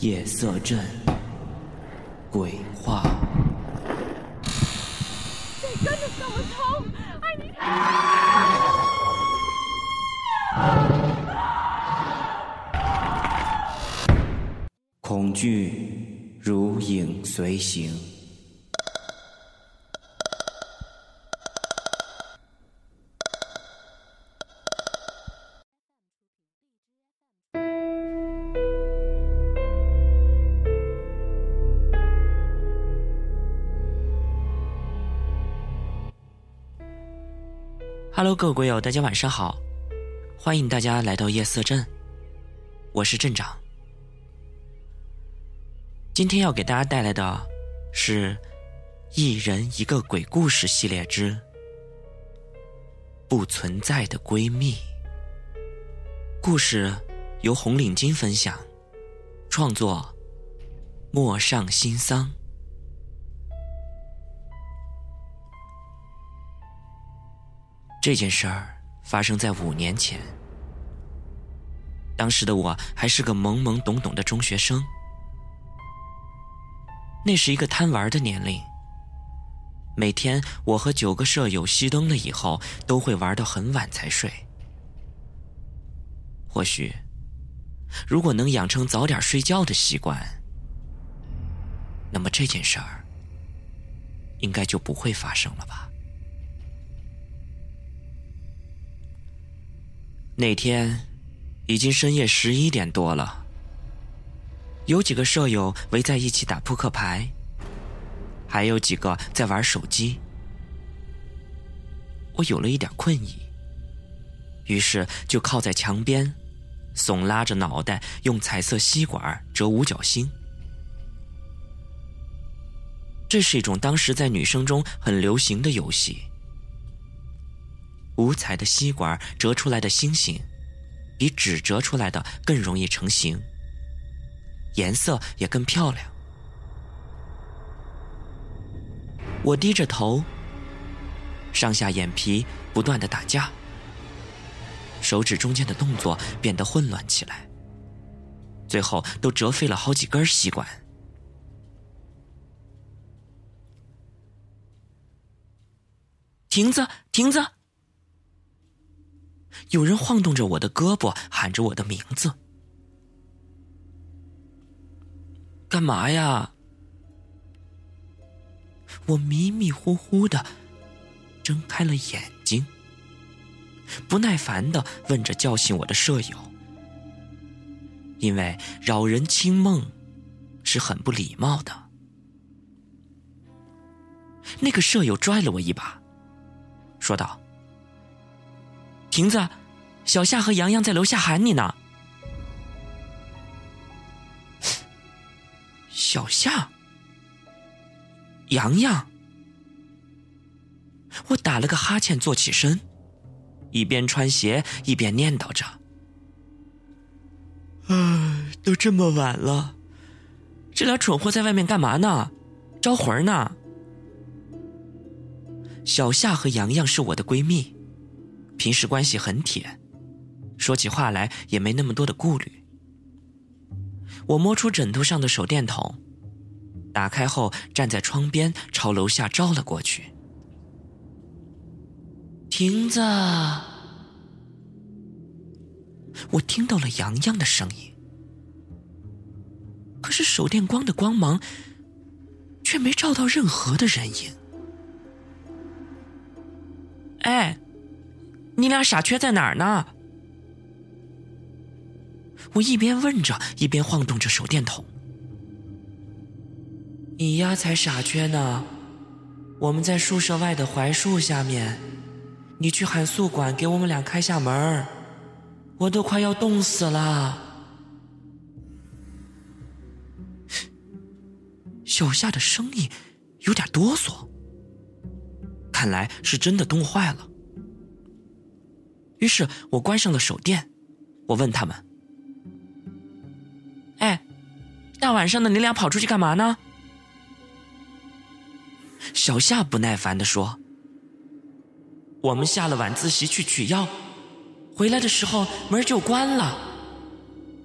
夜色镇鬼话。恐惧如影随形。Hello，各位鬼友，大家晚上好，欢迎大家来到夜色镇，我是镇长。今天要给大家带来的是《一人一个鬼故事》系列之“不存在的闺蜜”。故事由红领巾分享，创作陌上新桑。这件事儿发生在五年前，当时的我还是个懵懵懂懂的中学生。那是一个贪玩的年龄。每天我和九个舍友熄灯了以后，都会玩到很晚才睡。或许，如果能养成早点睡觉的习惯，那么这件事儿应该就不会发生了吧。那天已经深夜十一点多了。有几个舍友围在一起打扑克牌，还有几个在玩手机。我有了一点困意，于是就靠在墙边，耸拉着脑袋，用彩色吸管折五角星。这是一种当时在女生中很流行的游戏。五彩的吸管折出来的星星，比纸折出来的更容易成型，颜色也更漂亮。我低着头，上下眼皮不断的打架，手指中间的动作变得混乱起来，最后都折废了好几根吸管。亭子，亭子！有人晃动着我的胳膊，喊着我的名字。干嘛呀？我迷迷糊糊的睁开了眼睛，不耐烦的问着叫醒我的舍友，因为扰人清梦是很不礼貌的。那个舍友拽了我一把，说道。亭子，小夏和洋洋在楼下喊你呢。小夏，洋洋，我打了个哈欠，坐起身，一边穿鞋一边念叨着：“唉，都这么晚了，这俩蠢货在外面干嘛呢？招魂呢？”小夏和洋洋是我的闺蜜。平时关系很铁，说起话来也没那么多的顾虑。我摸出枕头上的手电筒，打开后站在窗边，朝楼下照了过去。亭子，我听到了洋洋的声音，可是手电光的光芒却没照到任何的人影。哎。你俩傻缺在哪儿呢？我一边问着，一边晃动着手电筒。你丫才傻缺呢！我们在宿舍外的槐树下面，你去喊宿管给我们俩开下门我都快要冻死了。小夏的声音有点哆嗦，看来是真的冻坏了。于是我关上了手电，我问他们：“哎，大晚上的你俩跑出去干嘛呢？”小夏不耐烦的说：“我们下了晚自习去取药，回来的时候门就关了，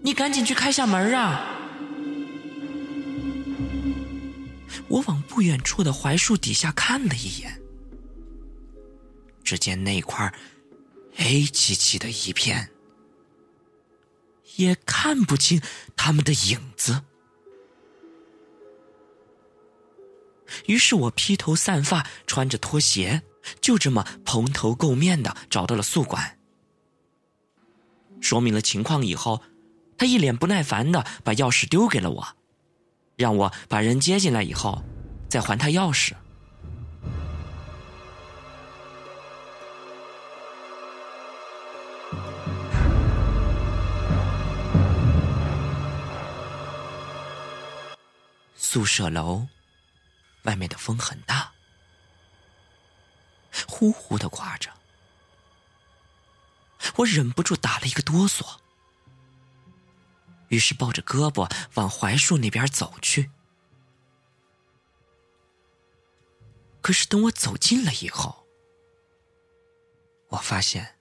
你赶紧去开下门啊！”我往不远处的槐树底下看了一眼，只见那块黑漆漆的一片，也看不清他们的影子。于是我披头散发，穿着拖鞋，就这么蓬头垢面的找到了宿管。说明了情况以后，他一脸不耐烦的把钥匙丢给了我，让我把人接进来以后，再还他钥匙。宿舍楼。外面的风很大，呼呼的刮着，我忍不住打了一个哆嗦，于是抱着胳膊往槐树那边走去。可是等我走近了以后，我发现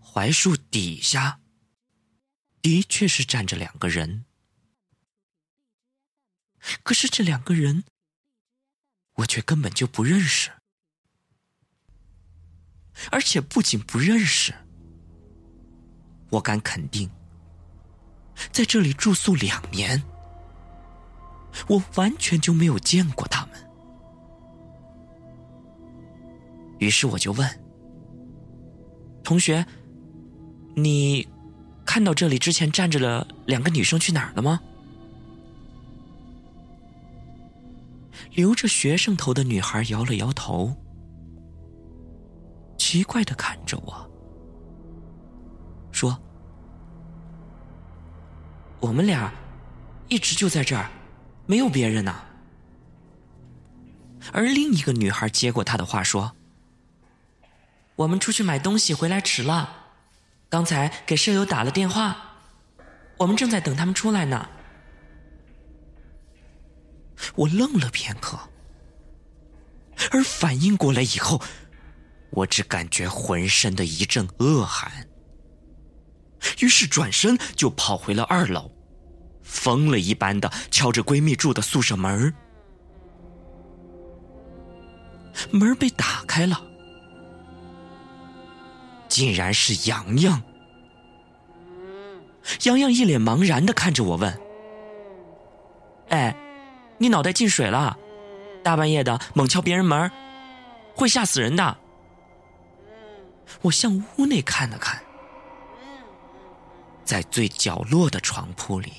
槐树底下的确是站着两个人，可是这两个人。我却根本就不认识，而且不仅不认识，我敢肯定，在这里住宿两年，我完全就没有见过他们。于是我就问同学：“你看到这里之前站着的两个女生去哪儿了吗？”留着学生头的女孩摇了摇头，奇怪的看着我，说：“我们俩一直就在这儿，没有别人呢。”而另一个女孩接过他的话说：“我们出去买东西回来迟了，刚才给舍友打了电话，我们正在等他们出来呢。”我愣了片刻，而反应过来以后，我只感觉浑身的一阵恶寒，于是转身就跑回了二楼，疯了一般的敲着闺蜜住的宿舍门门被打开了，竟然是洋洋。洋洋一脸茫然的看着我问：“哎？”你脑袋进水了，大半夜的猛敲别人门，会吓死人的。我向屋内看了看，在最角落的床铺里，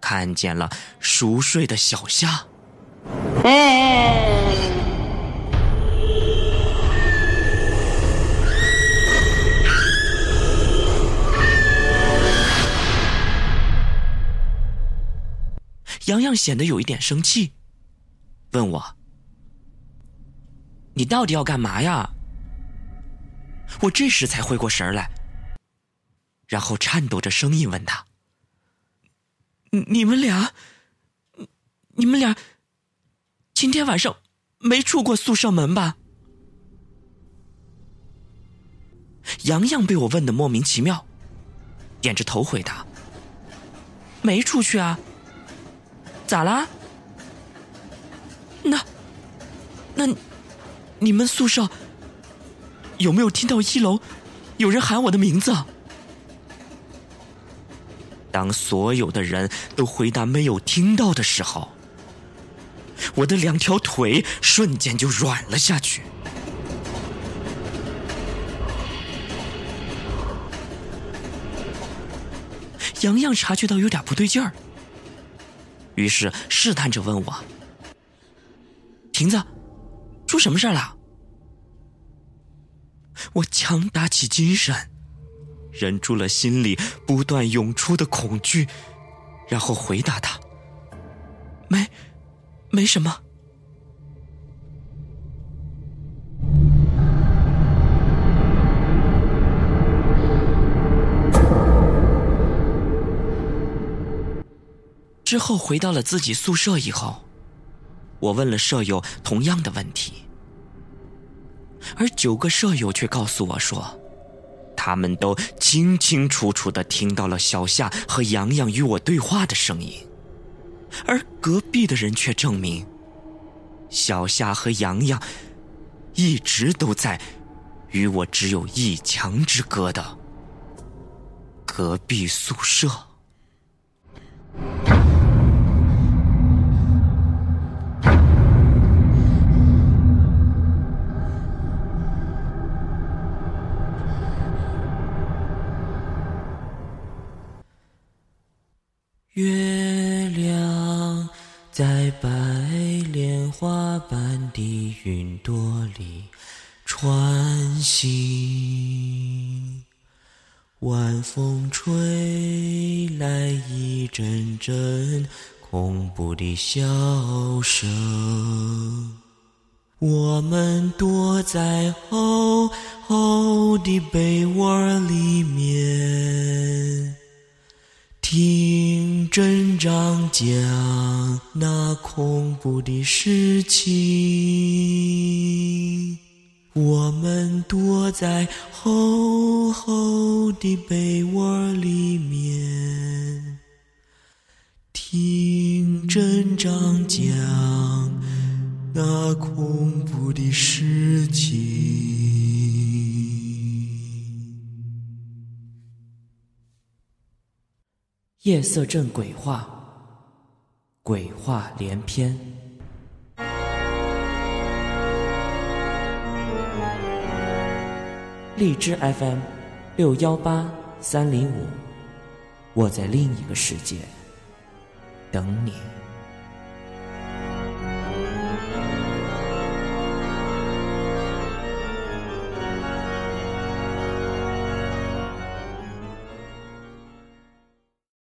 看见了熟睡的小夏。洋洋显得有一点生气，问我：“你到底要干嘛呀？”我这时才回过神来，然后颤抖着声音问他：“你们俩，你们俩今天晚上没出过宿舍门吧？”洋洋被我问的莫名其妙，点着头回答：“没出去啊。”咋啦？那，那，你们宿舍有没有听到一楼有人喊我的名字？当所有的人都回答没有听到的时候，我的两条腿瞬间就软了下去。洋洋察觉到有点不对劲儿。于是试探着问我：“亭子，出什么事了？”我强打起精神，忍住了心里不断涌出的恐惧，然后回答他：“没，没什么。”之后回到了自己宿舍以后，我问了舍友同样的问题，而九个舍友却告诉我说，他们都清清楚楚的听到了小夏和洋洋与我对话的声音，而隔壁的人却证明，小夏和洋洋一直都在与我只有一墙之隔的隔壁宿舍。月亮在白莲花般的云朵里穿行，晚风吹来一阵阵恐怖的笑声，我们躲在厚厚的被窝里面。镇长讲那恐怖的事情，我们躲在厚厚的被窝里面，听镇长讲那恐怖的事情。夜色镇鬼话，鬼话连篇。荔枝 FM 六幺八三零五，我在另一个世界等你。